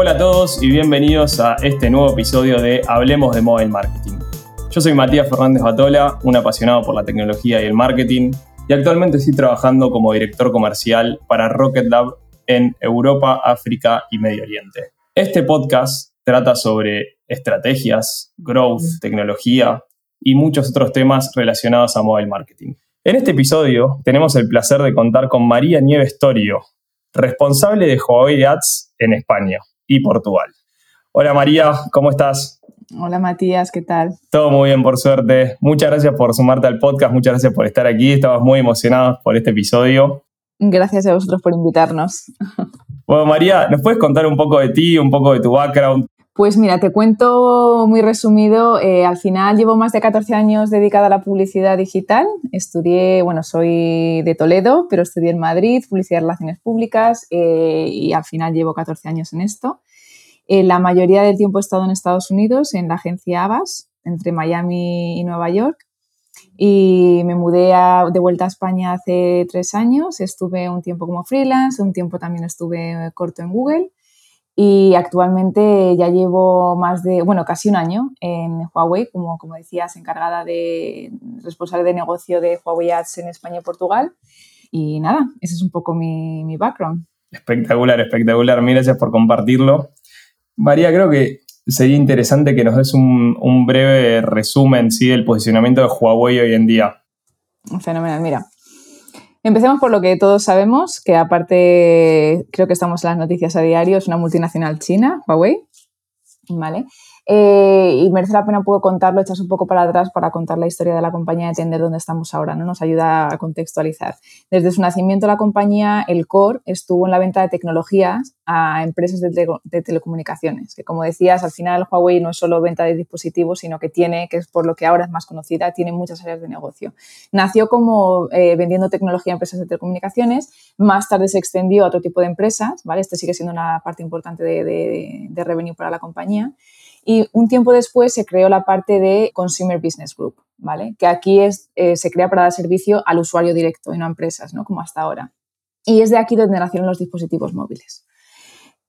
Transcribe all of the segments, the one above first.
Hola a todos y bienvenidos a este nuevo episodio de Hablemos de Mobile Marketing. Yo soy Matías Fernández Batola, un apasionado por la tecnología y el marketing, y actualmente estoy trabajando como director comercial para Rocket Lab en Europa, África y Medio Oriente. Este podcast trata sobre estrategias, growth, tecnología y muchos otros temas relacionados a mobile marketing. En este episodio tenemos el placer de contar con María Nieves Torio, responsable de Huawei Ads en España y Portugal. Hola María, ¿cómo estás? Hola Matías, ¿qué tal? Todo muy bien, por suerte. Muchas gracias por sumarte al podcast, muchas gracias por estar aquí. Estabas muy emocionados por este episodio. Gracias a vosotros por invitarnos. Bueno, María, ¿nos puedes contar un poco de ti, un poco de tu background? Pues mira, te cuento muy resumido. Eh, al final llevo más de 14 años dedicada a la publicidad digital. Estudié, bueno, soy de Toledo, pero estudié en Madrid, publicidad y relaciones públicas, eh, y al final llevo 14 años en esto. Eh, la mayoría del tiempo he estado en Estados Unidos, en la agencia Abbas, entre Miami y Nueva York. Y me mudé de vuelta a España hace tres años. Estuve un tiempo como freelance, un tiempo también estuve corto en Google y actualmente ya llevo más de, bueno, casi un año en Huawei, como, como decías, encargada de, responsable de negocio de Huawei Ads en España y Portugal. Y nada, ese es un poco mi, mi background. Espectacular, espectacular. Mil gracias por compartirlo. María, creo que sería interesante que nos des un, breve resumen ¿sí? del posicionamiento de Huawei hoy en día. Fenomenal, mira. Empecemos por lo que todos sabemos, que aparte creo que estamos en las noticias a diario, es una multinacional china, Huawei. ¿Vale? Eh, y merece la pena un poco contarlo, echas un poco para atrás para contar la historia de la compañía y entender dónde estamos ahora, ¿no? Nos ayuda a contextualizar. Desde su nacimiento la compañía, el core, estuvo en la venta de tecnologías a empresas de, telecomunicaciones, que como decías, al final Huawei no es solo venta de dispositivos, sino que tiene, que es por lo que ahora es más conocida, tiene muchas áreas de negocio. Nació como eh, vendiendo tecnología a empresas de telecomunicaciones, más tarde se extendió a otro tipo de empresas, ¿vale? Este sigue siendo una parte importante de, de revenue para la compañía. Y un tiempo después se creó la parte de Consumer Business Group, ¿vale? Que aquí es, eh, se crea para dar servicio al usuario directo y no a empresas, ¿no? Como hasta ahora. Y es de aquí donde nacieron los dispositivos móviles.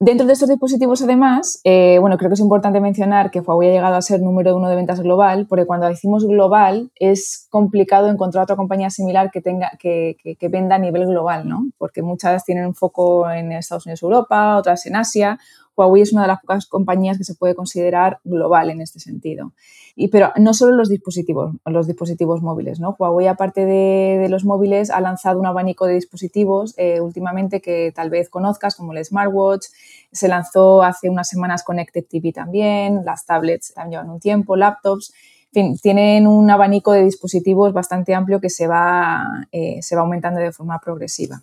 Dentro de estos dispositivos, además, eh, bueno, creo que es importante mencionar que Huawei ha llegado a ser número uno de ventas global, porque cuando decimos global es complicado encontrar otra compañía similar que, tenga, que, venda a nivel global, ¿no? Porque muchas tienen un foco en Estados Unidos, Europa, otras en Asia, Huawei es una de las pocas compañías que se puede considerar global en este sentido. Y, pero no solo los dispositivos, los dispositivos móviles. Huawei, aparte de, los móviles, ha lanzado un abanico de dispositivos eh, últimamente que tal vez conozcas, como el smartwatch. Se lanzó hace unas semanas Connected TV también, las tablets también llevan un tiempo, laptops. En fin, tienen un abanico de dispositivos bastante amplio que se va, eh, se va aumentando de forma progresiva.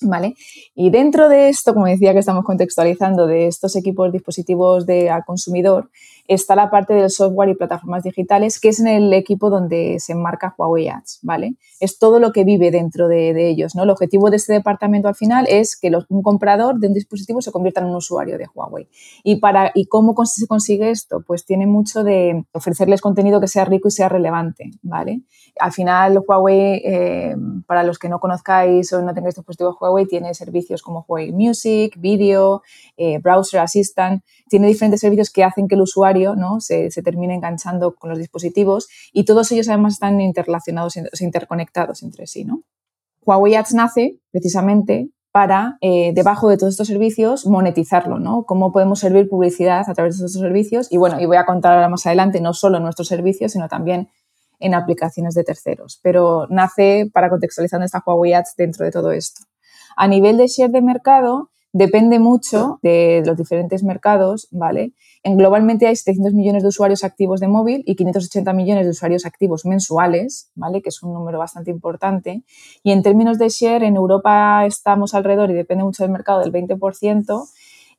¿Vale? Y dentro de esto, como decía que estamos contextualizando, de estos equipos dispositivos de, al consumidor, está la parte del software y plataformas digitales, que es en el equipo donde se enmarca Huawei Ads, ¿vale? Es todo lo que vive dentro de, ellos, ¿no? El objetivo de este departamento al final es que un comprador de un dispositivo se convierta en un usuario de Huawei. ¿Y, para, ¿Y cómo se consigue esto? Pues tiene mucho de ofrecerles contenido que sea rico y sea relevante, ¿vale? Al final, Huawei, eh, para los que no conozcáis o no tengáis dispositivos Huawei, tiene servicios como Huawei Music, Video, eh, Browser Assistant, tiene diferentes servicios que hacen que el usuario ¿no? se, termine enganchando con los dispositivos y todos ellos además están interrelacionados, interconectados entre sí. ¿no? Huawei Ads nace precisamente para, eh, debajo de todos estos servicios, monetizarlo, ¿no? Cómo podemos servir publicidad a través de estos servicios. Y bueno, y voy a contar ahora más adelante, no solo en nuestros servicios, sino también en aplicaciones de terceros. Pero nace para contextualizar esta Huawei Ads dentro de todo esto. A nivel de share de mercado, depende mucho de los diferentes mercados, ¿vale? En globalmente hay 700 millones de usuarios activos de móvil y 580 millones de usuarios activos mensuales, ¿vale? Que es un número bastante importante. Y en términos de share, en Europa estamos alrededor, y depende mucho del mercado, del 20%.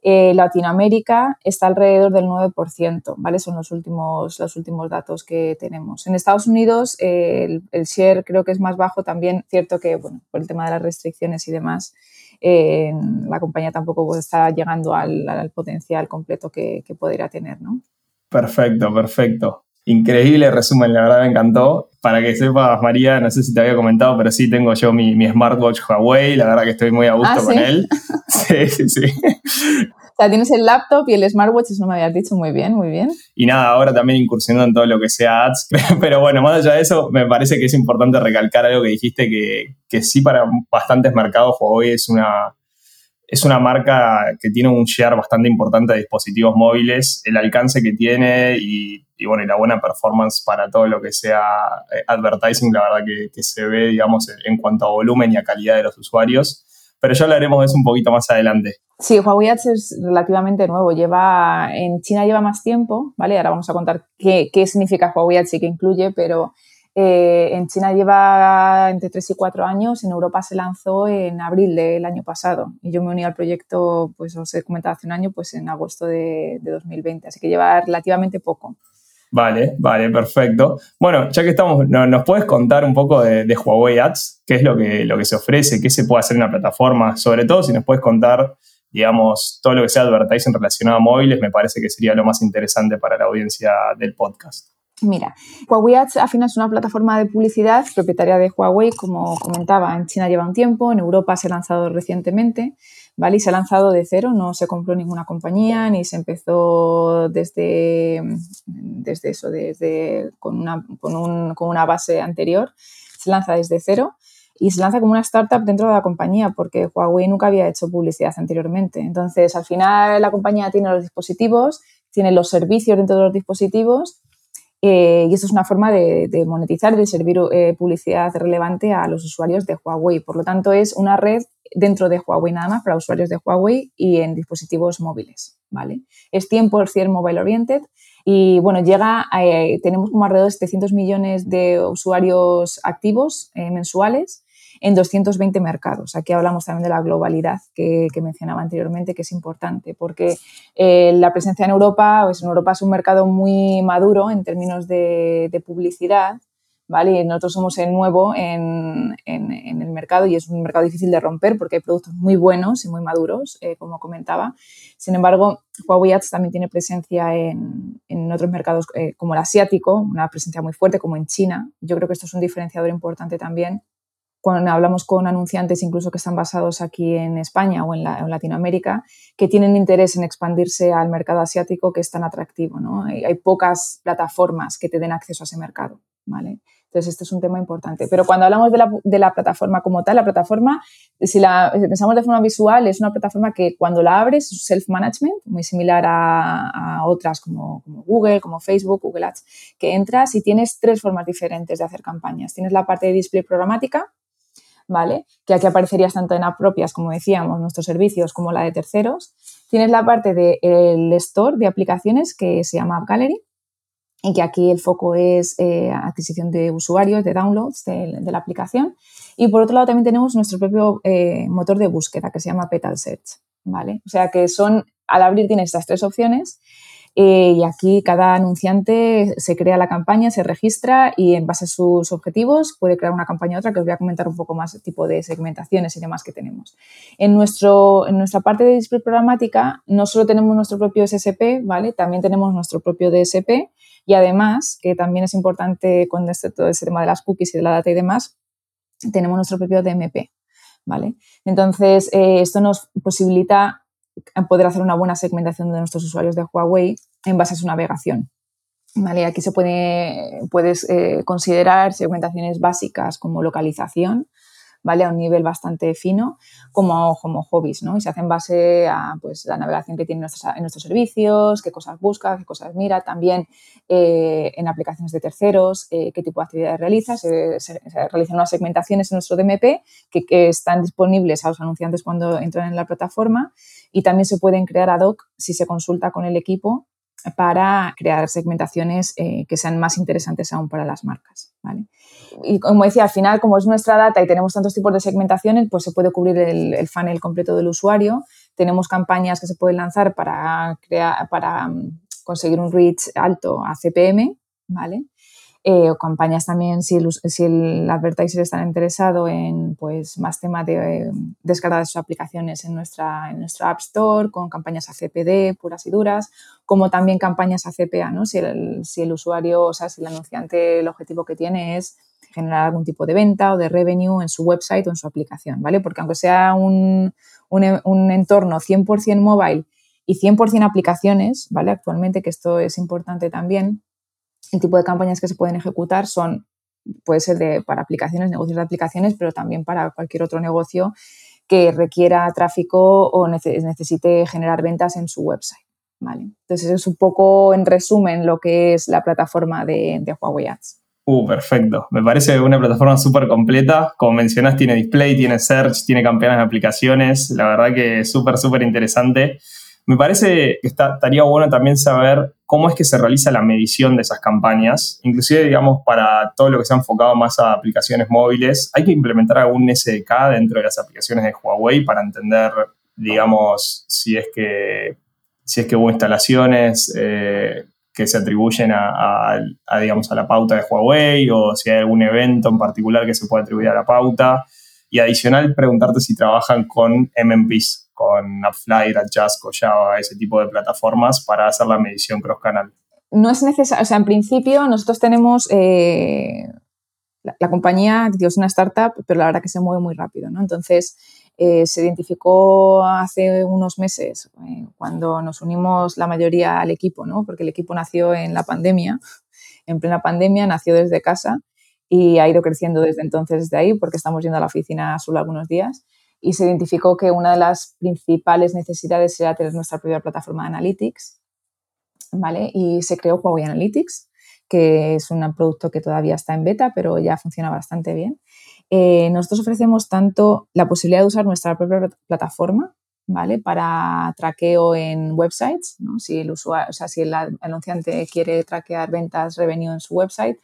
Eh, Latinoamérica está alrededor del 9%, ¿vale? Son los últimos, los últimos datos que tenemos. En Estados Unidos el, share creo que es más bajo también, cierto que, bueno, por el tema de las restricciones y demás, la compañía tampoco pues, está llegando al, potencial completo que, que podría tener, ¿no? Perfecto, perfecto. Increíble resumen, la verdad me encantó. Para que sepas, María, no sé si te había comentado, pero sí tengo yo mi, mi smartwatch Huawei, la verdad que estoy muy a gusto ¿Ah, con él. Sí, sí, sí. O sea, tienes el laptop y el smartwatch, eso no me habías dicho muy bien, muy bien. Y nada, ahora también incursionando en todo lo que sea ads. Pero bueno, más allá de eso, me parece que es importante recalcar algo que dijiste, que, que sí para bastantes mercados Huawei es una, es una marca que tiene un share bastante importante de dispositivos móviles, el alcance que tiene y, bueno, y la buena performance para todo lo que sea eh, advertising, la verdad que, se ve, digamos, en cuanto a volumen y a calidad de los usuarios. Pero ya hablaremos de eso un poquito más adelante. Sí, Huawei Ads es relativamente nuevo. Lleva, en China lleva más tiempo, ¿vale? Ahora vamos a contar qué, qué significa Huawei Ads y qué incluye, pero eh, en China lleva entre 3 y 4 años, en Europa se lanzó en abril del año pasado y yo me uní al proyecto, pues os he comentado hace un año, pues en agosto de, 2020, así que lleva relativamente poco. Vale, vale, perfecto. Bueno, ya que estamos, ¿nos puedes contar un poco de, Huawei Ads? ¿Qué es lo que, lo que se ofrece? ¿Qué se puede hacer en la plataforma? Sobre todo si nos puedes contar, digamos, todo lo que sea advertising relacionado a móviles, me parece que sería lo más interesante para la audiencia del podcast. Mira, Huawei Ads al final es una plataforma de publicidad propietaria de Huawei, como comentaba, en China lleva un tiempo, en Europa se ha lanzado recientemente, ¿vale? Y se ha lanzado de cero, no se compró ninguna compañía, ni se empezó desde, desde eso, desde con una, con, un, con una base anterior, se lanza desde cero y se lanza como una startup dentro de la compañía porque Huawei nunca había hecho publicidad anteriormente. Entonces, al final la compañía tiene los dispositivos, tiene los servicios dentro de los dispositivos eh, y esto es una forma de, monetizar, de servir eh, publicidad relevante a los usuarios de Huawei. Por lo tanto, es una red dentro de Huawei nada más para usuarios de Huawei y en dispositivos móviles. ¿vale? Es 100% mobile oriented y bueno, llega eh, tenemos como alrededor de 700 millones de usuarios activos mensuales en 220 mercados. Aquí hablamos también de la globalidad que, mencionaba anteriormente, que es importante, porque eh, la presencia en Europa, pues en Europa es un mercado muy maduro en términos de, publicidad, ¿vale? Nosotros somos el nuevo en, el mercado y es un mercado difícil de romper porque hay productos muy buenos y muy maduros, eh, como comentaba. Sin embargo, Huawei Ads también tiene presencia en, otros mercados eh, como el asiático, una presencia muy fuerte como en China. Yo creo que esto es un diferenciador importante también cuando hablamos con anunciantes incluso que están basados aquí en España o en, Latinoamérica, que tienen interés en expandirse al mercado asiático que es tan atractivo. ¿no? Hay, pocas plataformas que te den acceso a ese mercado. ¿vale? Entonces, este es un tema importante. Pero cuando hablamos de la, plataforma como tal, la plataforma, si la pensamos de forma visual, es una plataforma que cuando la abres es self-management, muy similar a, otras como, Google, como Facebook, Google Ads, que entras y tienes tres formas diferentes de hacer campañas. Tienes la parte de display programática, ¿vale? Que aquí aparecerías tanto en app propias, como decíamos, nuestros servicios, como la de terceros. Tienes la parte del store de aplicaciones que se llama App Gallery y que aquí el foco es eh, adquisición de usuarios, de downloads de, la aplicación. Y por otro lado también tenemos nuestro propio eh, motor de búsqueda que se llama Petal Search, ¿vale? O sea que son, al abrir tienes estas tres opciones eh, y aquí cada anunciante se crea la campaña, se registra y en base a sus objetivos puede crear una campaña u otra que os voy a comentar un poco más tipo de segmentaciones y demás que tenemos. En, nuestro, en nuestra parte de display programática no solo tenemos nuestro propio SSP, ¿vale? También tenemos nuestro propio DSP y además, que también es importante con este, todo ese tema de las cookies y de la data y demás, tenemos nuestro propio DMP, ¿vale? Entonces, eh, esto nos posibilita poder hacer una buena segmentación de nuestros usuarios de Huawei en base a su navegación. Aquí se puede, puedes eh, considerar segmentaciones básicas como localización, ¿vale? A un nivel bastante fino, como, como hobbies, ¿no? Y se hace base a pues, la navegación que tiene nuestros, en nuestros servicios, qué cosas busca, qué cosas mira, también eh, en aplicaciones de terceros, eh, qué tipo de actividades realiza. Se, realizan unas segmentaciones en nuestro DMP que, que, están disponibles a los anunciantes cuando entran en la plataforma y también se pueden crear ad hoc si se consulta con el equipo para crear segmentaciones eh, que sean más interesantes aún para las marcas. Y como decía, al final, como es nuestra data y tenemos tantos tipos de segmentaciones, pues se puede cubrir el, funnel completo del usuario. Tenemos campañas que se pueden lanzar para, para mm, conseguir un reach alto a CPM, ¿vale? Eh, o campañas también si el, si el advertiser está interesado en pues, más temas de eh, descarga de sus aplicaciones en nuestra, en nuestra App Store, con campañas ACPD puras y duras, como también campañas ACPA, ¿no? si, el, si el usuario, o sea, si el anunciante, el objetivo que tiene es generar algún tipo de venta o de revenue en su website o en su aplicación, ¿vale? Porque aunque sea un, un, un entorno 100% mobile y 100% aplicaciones, ¿vale? Actualmente, que esto es importante también, el tipo de campañas que se pueden ejecutar son, puede ser de, para aplicaciones, negocios de aplicaciones, pero también para cualquier otro negocio que requiera tráfico o necesite generar ventas en su website. ¿vale? Entonces, es un poco en resumen lo que es la plataforma de, de Huawei Ads. Uh, perfecto. Me parece una plataforma súper completa. Como mencionas, tiene display, tiene search, tiene campeonas de aplicaciones. La verdad que es súper, súper interesante. Me parece que estaría bueno también saber cómo es que se realiza la medición de esas campañas. Inclusive, digamos, para todo lo que se ha enfocado más a aplicaciones móviles, ¿hay que implementar algún SDK dentro de las aplicaciones de Huawei para entender, digamos, si es que, si es que hubo instalaciones eh, que se atribuyen a, digamos, a la pauta de Huawei o si hay algún evento en particular que se pueda atribuir a la pauta? Y adicional, preguntarte si trabajan con MMPs, con AppFlyer, Adjust, Java, ese tipo de plataformas para hacer la medición cross-canal. No es necesario, o sea, en principio nosotros tenemos, eh, la, compañía, digo, es una startup, pero la verdad que se mueve muy rápido, ¿no? Entonces, eh, se identificó hace unos meses, eh, cuando nos unimos la mayoría al equipo, ¿no? Porque el equipo nació en la pandemia, en plena pandemia, nació desde casa y ha ido creciendo desde entonces, desde ahí, porque estamos yendo a la oficina solo algunos días y se identificó que una de las principales necesidades era tener nuestra propia plataforma de Analytics, ¿vale? Y se creó Huawei Analytics, que es un producto que todavía está en beta, pero ya funciona bastante bien. Eh, nosotros ofrecemos tanto la posibilidad de usar nuestra propia plataforma, ¿vale? Para traqueo en websites, ¿no? Si el usuario, o sea, si el anunciante quiere traquear ventas, revenue en su website,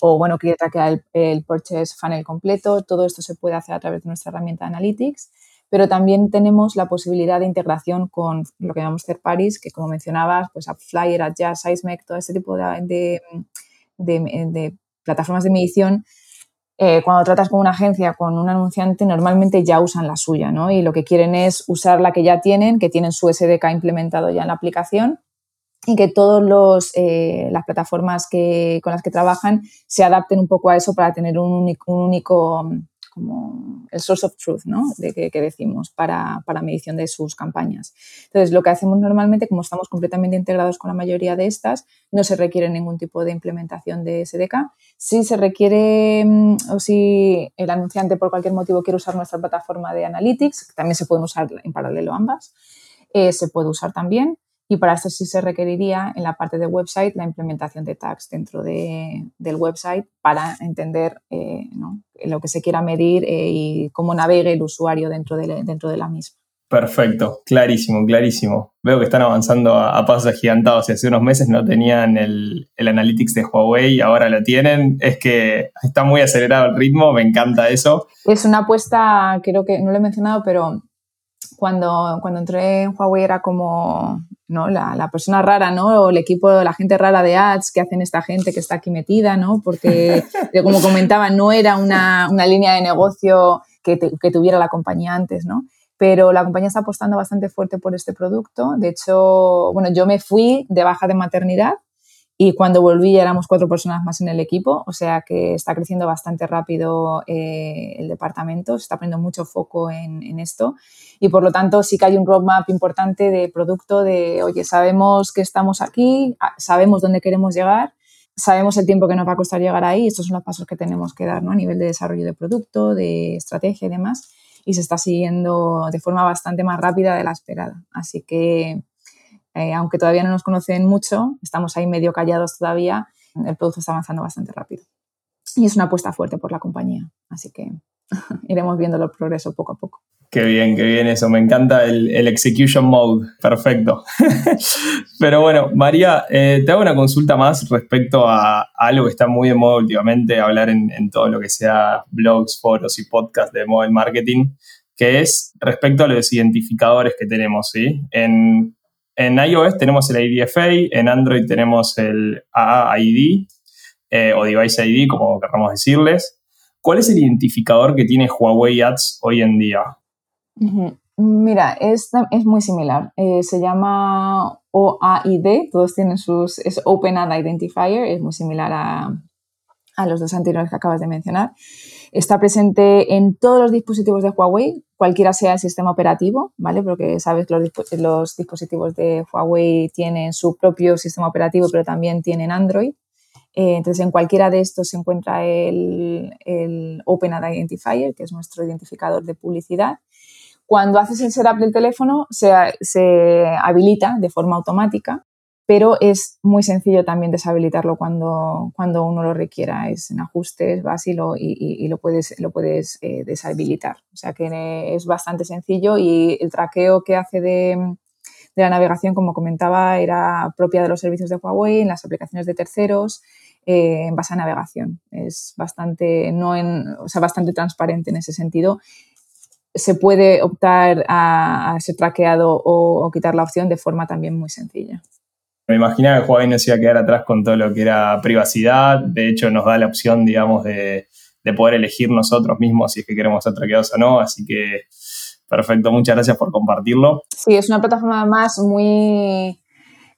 o bueno, quiere traquear el, purchase funnel completo. Todo esto se puede hacer a través de nuestra herramienta Analytics, pero también tenemos la posibilidad de integración con lo que llamamos third parties, que como mencionabas, pues AppFlyer, Adjust, SizeMec, todo este tipo de, de, plataformas de medición. Eh, cuando tratas con una agencia, con un anunciante, normalmente ya usan la suya, ¿no? Y lo que quieren es usar la que ya tienen, que tienen su SDK implementado ya en la aplicación y que todas eh, las plataformas que, con las que trabajan se adapten un poco a eso para tener un único, único como el source of truth, ¿no? De que, decimos para, para, medición de sus campañas. Entonces, lo que hacemos normalmente, como estamos completamente integrados con la mayoría de estas, no se requiere ningún tipo de implementación de SDK. Si se requiere mm, o si el anunciante por cualquier motivo quiere usar nuestra plataforma de Analytics, también se pueden usar en paralelo ambas, eh, se puede usar también. Y para esto sí se requeriría en la parte de website la implementación de tags dentro del website para entender eh, lo que se quiera medir eh, y cómo navegue el usuario dentro de, dentro de la misma. Perfecto, clarísimo, clarísimo. Veo que están avanzando a, pasos agigantados. Y hace unos meses no tenían el, el, Analytics de Huawei, ahora lo tienen. Es que está muy acelerado el ritmo, me encanta eso. Es una apuesta, creo que no lo he mencionado, pero cuando, cuando entré en Huawei era como ¿no? La, persona rara, ¿no? O el equipo, la gente rara de ads que hacen esta gente que está aquí metida, ¿no? Porque, como comentaba, no era una, línea de negocio que, que, tuviera la compañía antes, ¿no? Pero la compañía está apostando bastante fuerte por este producto. De hecho, bueno, yo me fui de baja de maternidad y cuando volví éramos cuatro personas más en el equipo, o sea que está creciendo bastante rápido eh, el departamento, se está poniendo mucho foco en, esto y por lo tanto sí que hay un roadmap importante de producto de, oye, sabemos que estamos aquí, sabemos dónde queremos llegar, sabemos el tiempo que nos va a costar llegar ahí, estos son los pasos que tenemos que dar ¿no? a nivel de desarrollo de producto, de estrategia y demás, y se está siguiendo de forma bastante más rápida de la esperada. Así que eh, aunque todavía no nos conocen mucho, estamos ahí medio callados todavía, el producto está avanzando bastante rápido. Y es una apuesta fuerte por la compañía, así que iremos viendo el progreso poco a poco. Qué bien, qué bien eso. Me encanta el, execution mode. Perfecto. Pero bueno, María, eh, te hago una consulta más respecto a, algo que está muy de moda últimamente, hablar en, en, todo lo que sea blogs, foros y podcasts de mobile marketing, que es respecto a los identificadores que tenemos, ¿sí? En, en iOS tenemos el IDFA, en Android tenemos el AAID eh, o Device ID, como queramos decirles. ¿Cuál es el identificador que tiene Huawei Ads hoy en día? Mira, es, es, muy similar. Eh, se llama OAID, todos tienen sus. Es Open Ad Identifier, es muy similar a, a los dos anteriores que acabas de mencionar. Está presente en todos los dispositivos de Huawei, cualquiera sea el sistema operativo, ¿vale? Porque sabes que los, dispositivos de Huawei tienen su propio sistema operativo, pero también tienen Android. Eh, entonces, en cualquiera de estos se encuentra el, el Open Ad Identifier, que es nuestro identificador de publicidad. Cuando haces el setup del teléfono, se, se habilita de forma automática pero es muy sencillo también deshabilitarlo cuando, cuando uno lo requiera. Es en ajustes, vas y lo, y, lo puedes, lo puedes eh, deshabilitar. O sea que es bastante sencillo y el traqueo que hace de, de, la navegación, como comentaba, era propia de los servicios de Huawei, en las aplicaciones de terceros, eh, en base a navegación. Es bastante, no en, o sea, bastante transparente en ese sentido se puede optar a, ser traqueado o, o, quitar la opción de forma también muy sencilla. Me imaginaba que Huawei no se iba a quedar atrás con todo lo que era privacidad. De hecho, nos da la opción, digamos, de, poder elegir nosotros mismos si es que queremos ser traqueados o no. Así que, perfecto. Muchas gracias por compartirlo. Sí, es una plataforma más muy...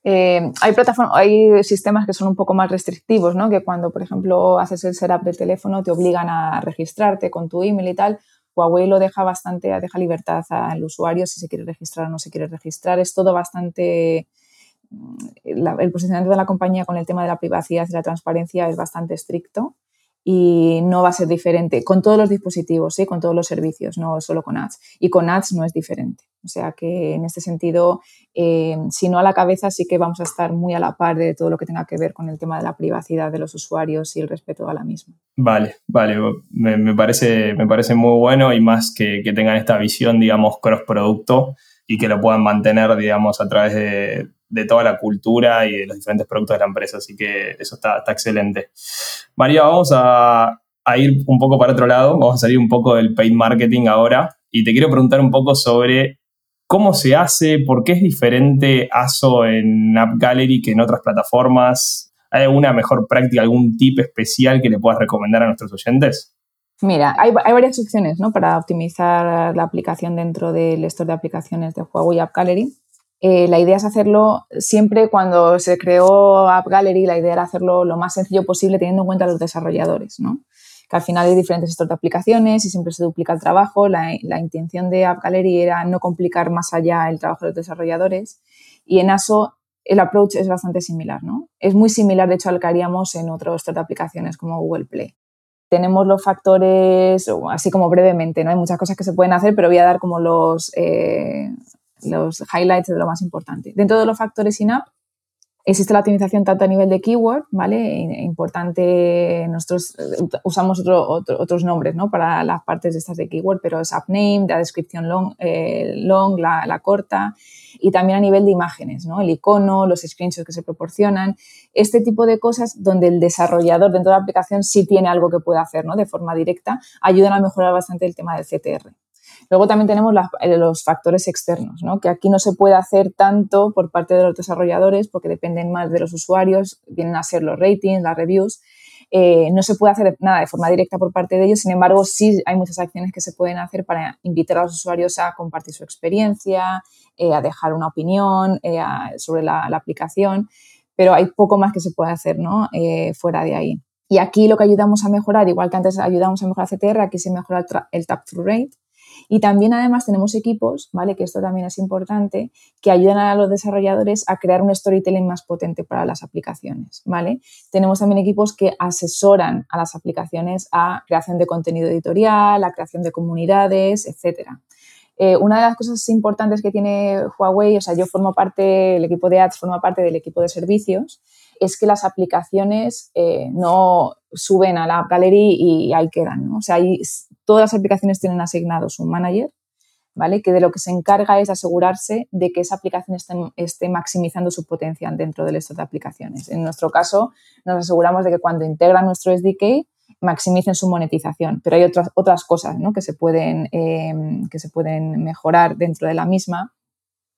Eh, hay, plataformas, hay sistemas que son un poco más restrictivos, ¿no? Que cuando, por ejemplo, haces el setup del teléfono te obligan a registrarte con tu email y tal. Huawei lo deja bastante, deja libertad al usuario si se quiere registrar o no se quiere registrar. Es todo bastante el posicionamiento de la compañía con el tema de la privacidad y la transparencia es bastante estricto y no va a ser diferente con todos los dispositivos, ¿sí? con todos los servicios, no solo con ads. Y con ads no es diferente. O sea que en este sentido, eh, si no a la cabeza, sí que vamos a estar muy a la par de todo lo que tenga que ver con el tema de la privacidad de los usuarios y el respeto a la misma. Vale, vale, me, parece, me parece muy bueno y más que, que tengan esta visión, digamos, cross producto y que lo puedan mantener, digamos, a través de, de toda la cultura y de los diferentes productos de la empresa. Así que eso está, excelente. María, vamos a, ir un poco para otro lado. Vamos a salir un poco del paid marketing ahora. Y te quiero preguntar un poco sobre cómo se hace, por qué es diferente ASO en App Gallery que en otras plataformas. ¿Hay alguna mejor práctica, algún tip especial que le puedas recomendar a nuestros oyentes? Mira, hay, hay, varias opciones ¿no? para optimizar la aplicación dentro del store de aplicaciones de Huawei App Gallery. Eh, la idea es hacerlo siempre cuando se creó App Gallery, la idea era hacerlo lo más sencillo posible teniendo en cuenta a los desarrolladores, ¿no? que al final hay diferentes sectores de aplicaciones y siempre se duplica el trabajo. La, intención de App Gallery era no complicar más allá el trabajo de los desarrolladores y en ASO el approach es bastante similar. ¿no? Es muy similar, de hecho, al que haríamos en otros de aplicaciones como Google Play tenemos los factores, así como brevemente, ¿no? Hay muchas cosas que se pueden hacer, pero voy a dar como los, eh, los highlights de lo más importante. Dentro de los factores in-app existe la optimización tanto a nivel de keyword, ¿vale? Importante, nosotros eh, usamos otros nombres, ¿no? Para las partes de estas de keyword, pero es app name, la descripción long, eh, long la, corta, y también a nivel de imágenes, ¿no? El icono, los screenshots que se proporcionan, este tipo de cosas donde el desarrollador dentro de la aplicación sí tiene algo que puede hacer, ¿no? De forma directa, ayudan a mejorar bastante el tema del CTR. Luego también tenemos eh, los factores externos, ¿no? que aquí no se puede hacer tanto por parte de los desarrolladores porque dependen más de los usuarios, vienen a ser los ratings, las reviews. Eh, no se puede hacer nada de forma directa por parte de ellos, sin embargo, sí hay muchas acciones que se pueden hacer para invitar a los usuarios a compartir su experiencia, eh, a dejar una opinión sobre la, aplicación, pero hay poco más que se puede hacer ¿no? fuera de ahí. Y aquí lo que ayudamos a mejorar, igual que antes ayudamos a mejorar CTR, aquí se mejora el, tap-through rate, y también además tenemos equipos, ¿vale? Que esto también es importante, que ayudan a los desarrolladores a crear un storytelling más potente para las aplicaciones, ¿vale? Tenemos también equipos que asesoran a las aplicaciones a creación de contenido editorial, a creación de comunidades, etcétera. Eh, una de las cosas importantes que tiene Huawei, o sea, yo formo parte, el equipo de ads forma parte del equipo de servicios, es que las aplicaciones eh, no suben a la App Gallery y ahí quedan, ¿no? O sea, todas las aplicaciones tienen asignados un manager, ¿vale? Que de lo que se encarga es asegurarse de que esa aplicación esté, maximizando su potencia dentro del store de aplicaciones. En nuestro caso, nos aseguramos de que cuando integran nuestro SDK, maximicen su monetización, pero hay otras, otras cosas ¿no? que, se pueden, eh, que se pueden mejorar dentro de la misma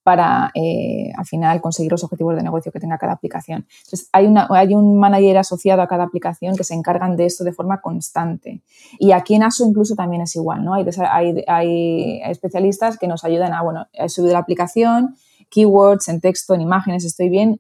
para eh, al final conseguir los objetivos de negocio que tenga cada aplicación. Entonces, hay, una, hay un manager asociado a cada aplicación que se encargan de esto de forma constante. Y aquí en ASO incluso también es igual, ¿no? Hay, hay, especialistas que nos ayudan a, bueno, he subido la aplicación, keywords en texto, en imágenes, estoy bien.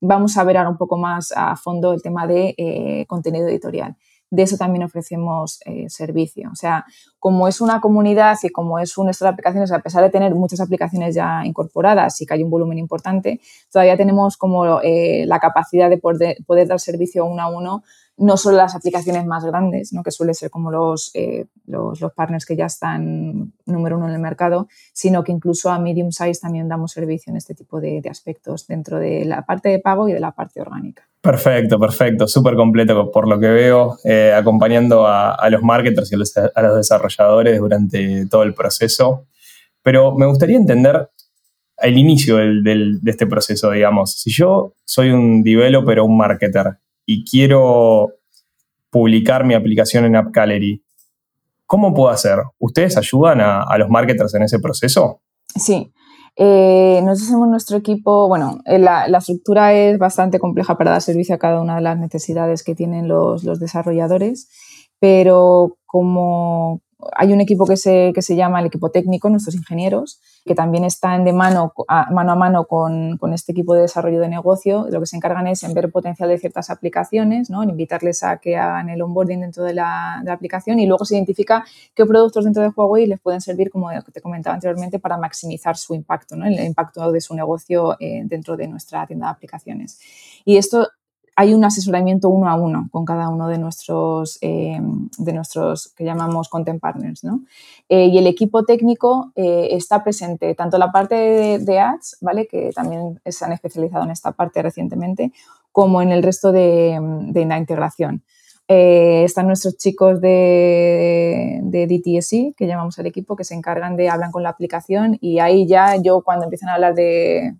Vamos a ver ahora un poco más a fondo el tema de eh, contenido editorial. De eso también ofrecemos eh, servicio. O sea, como es una comunidad y como es un de aplicaciones, a pesar de tener muchas aplicaciones ya incorporadas y que hay un volumen importante, todavía tenemos como eh, la capacidad de poder, poder dar servicio uno a uno no solo las aplicaciones más grandes, ¿no? que suele ser como los, eh, los, los, partners que ya están número uno en el mercado, sino que incluso a medium size también damos servicio en este tipo de, aspectos dentro de la parte de pago y de la parte orgánica. Perfecto, perfecto, súper completo por lo que veo, eh, acompañando a, a, los marketers y a los, a los desarrolladores durante todo el proceso. Pero me gustaría entender el inicio del, del, de este proceso, digamos. Si yo soy un developer o un marketer, y quiero publicar mi aplicación en App Gallery, ¿cómo puedo hacer? ¿Ustedes ayudan a, los marketers en ese proceso? Sí. Eh, nosotros hacemos nuestro equipo, bueno, eh, la, la, estructura es bastante compleja para dar servicio a cada una de las necesidades que tienen los, los desarrolladores, pero como, hay un equipo que se, que se llama el equipo técnico, nuestros ingenieros, que también están de mano a mano, a mano con, con, este equipo de desarrollo de negocio. Lo que se encargan es en ver potencial de ciertas aplicaciones, ¿no? en invitarles a que hagan el onboarding dentro de la, de la, aplicación y luego se identifica qué productos dentro de Huawei les pueden servir, como te comentaba anteriormente, para maximizar su impacto, ¿no? el impacto de su negocio eh, dentro de nuestra tienda de aplicaciones. Y esto hay un asesoramiento uno a uno con cada uno de nuestros, eh, de nuestros que llamamos content partners. ¿no? Eh, y el equipo técnico eh, está presente tanto la parte de, de, ads, ¿vale? que también se han especializado en esta parte recientemente, como en el resto de, de la integración. Eh, están nuestros chicos de, de DTSI, que llamamos al equipo, que se encargan de, hablan con la aplicación y ahí ya yo cuando empiezan a hablar de,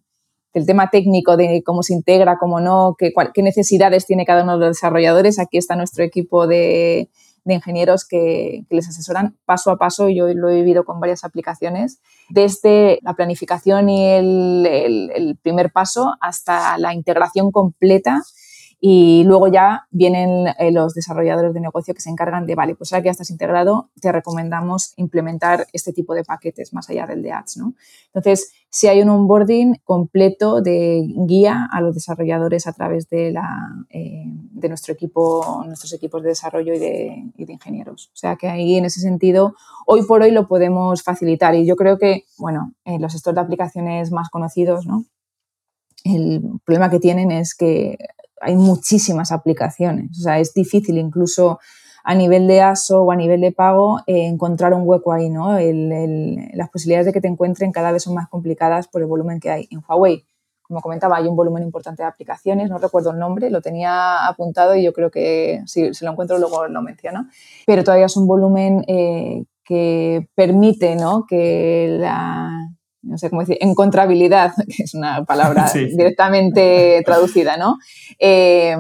del tema técnico de cómo se integra, cómo no, qué, necesidades tiene cada uno de los desarrolladores. Aquí está nuestro equipo de, de ingenieros que, les asesoran paso a paso. Yo lo he vivido con varias aplicaciones, desde la planificación y el, el primer paso hasta la integración completa y luego ya vienen eh, los desarrolladores de negocio que se encargan de, vale, pues ahora que ya estás integrado, te recomendamos implementar este tipo de paquetes más allá del de ads, ¿no? Entonces, si hay un onboarding completo de guía a los desarrolladores a través de, la, eh, de nuestro equipo, nuestros equipos de desarrollo y de, ingenieros. O sea que ahí, en ese sentido, hoy por hoy lo podemos facilitar. Y yo creo que, bueno, en los gestores de aplicaciones más conocidos, ¿no? El problema que tienen es que hay muchísimas aplicaciones. O sea, es difícil incluso a nivel de ASO o a nivel de pago eh, encontrar un hueco ahí, ¿no? Las posibilidades de que te encuentren cada vez son más complicadas por el volumen que hay. En Huawei, como comentaba, hay un volumen importante de aplicaciones, no recuerdo el nombre, lo tenía apuntado y yo creo que si, si lo encuentro luego lo menciono, pero todavía es un volumen eh, que permite, ¿no? Que la, no sé cómo decir, encontrabilidad, que es una palabra sí. directamente traducida, ¿no? Eh,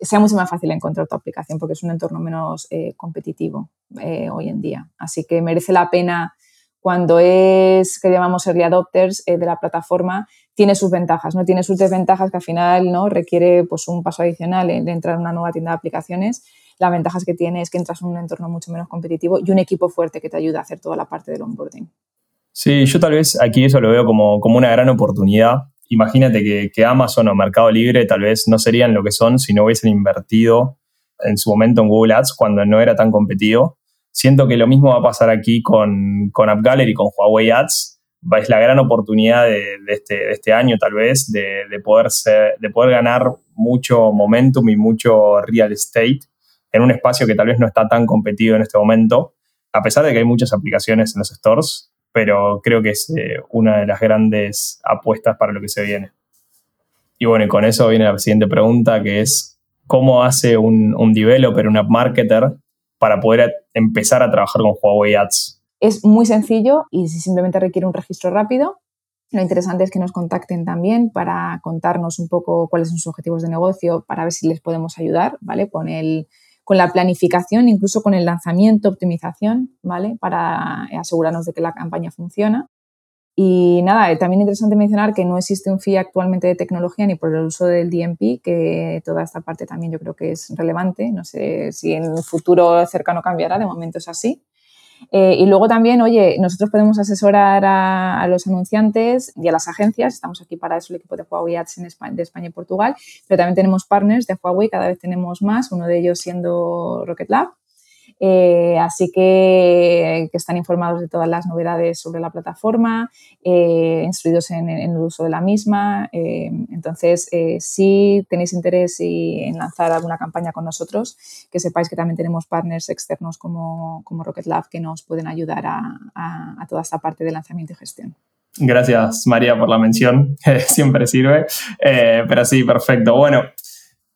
sea mucho más fácil encontrar tu aplicación porque es un entorno menos eh, competitivo eh, hoy en día. Así que merece la pena cuando es, que llamamos early adopters de la plataforma, tiene sus ventajas, ¿no? Tiene sus desventajas que al final ¿no? requiere pues, un paso adicional de entrar en una nueva tienda de aplicaciones. Las ventajas que tiene es que entras en un entorno mucho menos competitivo y un equipo fuerte que te ayuda a hacer toda la parte del onboarding. Sí, yo tal vez aquí eso lo veo como, como una gran oportunidad. Imagínate que, que, Amazon o Mercado Libre tal vez no serían lo que son si no hubiesen invertido en su momento en Google Ads cuando no era tan competido. Siento que lo mismo va a pasar aquí con, con AppGallery, con Huawei Ads. Es la gran oportunidad de, este, de este, año tal vez de, de, poder ser, de poder ganar mucho momentum y mucho real estate en un espacio que tal vez no está tan competido en este momento, a pesar de que hay muchas aplicaciones en los stores pero creo que es eh, una de las grandes apuestas para lo que se viene. Y bueno, y con eso viene la siguiente pregunta, que es, ¿cómo hace un, un developer, un app marketer, para poder empezar a trabajar con Huawei Ads? Es muy sencillo y simplemente requiere un registro rápido. Lo interesante es que nos contacten también para contarnos un poco cuáles son sus objetivos de negocio, para ver si les podemos ayudar, ¿vale? Con el, con la planificación, incluso con el lanzamiento, optimización, ¿vale? Para asegurarnos de que la campaña funciona. Y nada, también interesante mencionar que no existe un fee actualmente de tecnología ni por el uso del DMP, que toda esta parte también yo creo que es relevante. No sé si en un futuro cercano cambiará, de momento es así. Eh, y luego también, oye, nosotros podemos asesorar a, los anunciantes y a las agencias, estamos aquí para eso, el equipo de Huawei Ads en España, de España y Portugal, pero también tenemos partners de Huawei, cada vez tenemos más, uno de ellos siendo Rocket Lab. Eh, así que, que, están informados de todas las novedades sobre la plataforma, eh, instruidos en, el uso de la misma. Eh, entonces, si tenéis interés en lanzar alguna campaña con nosotros, que sepáis que también tenemos partners externos como, Rocket Lab que nos pueden ayudar a, toda esta parte de lanzamiento y gestión. Gracias, María, por la mención. Siempre sirve. pero sí, perfecto. Bueno,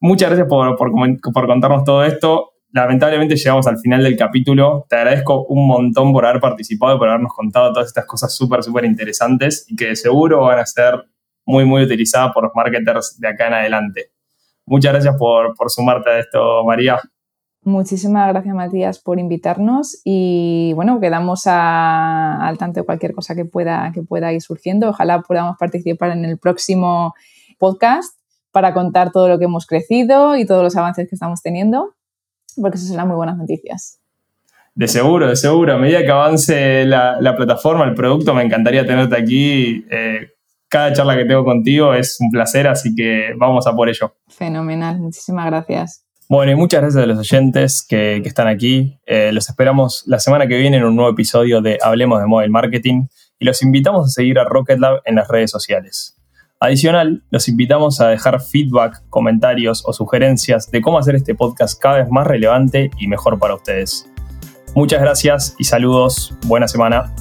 muchas gracias por, por contarnos todo esto lamentablemente llegamos al final del capítulo. Te agradezco un montón por haber participado por habernos contado todas estas cosas súper, súper interesantes y que seguro van a ser muy, muy utilizadas por los marketers de acá en adelante. Muchas gracias por, sumarte a esto, María. Muchísimas gracias, Matías, por invitarnos y bueno, quedamos al tanto de cualquier cosa que pueda, que pueda ir surgiendo. Ojalá podamos participar en el próximo podcast para contar todo lo que hemos crecido y todos los avances que estamos teniendo porque esas serán muy buenas noticias. De seguro, de seguro. A medida que avance la, plataforma, el producto, me encantaría tenerte aquí. Eh, cada charla que tengo contigo es un placer, así que vamos a por ello. Fenomenal, muchísimas gracias. Bueno, y muchas gracias a los oyentes que, están aquí. Eh, los esperamos la semana que viene en un nuevo episodio de Hablemos de Mobile Marketing y los invitamos a seguir a Rocket Lab en las redes sociales. Adicional, los invitamos a dejar feedback, comentarios o sugerencias de cómo hacer este podcast cada vez más relevante y mejor para ustedes. Muchas gracias y saludos. Buena semana.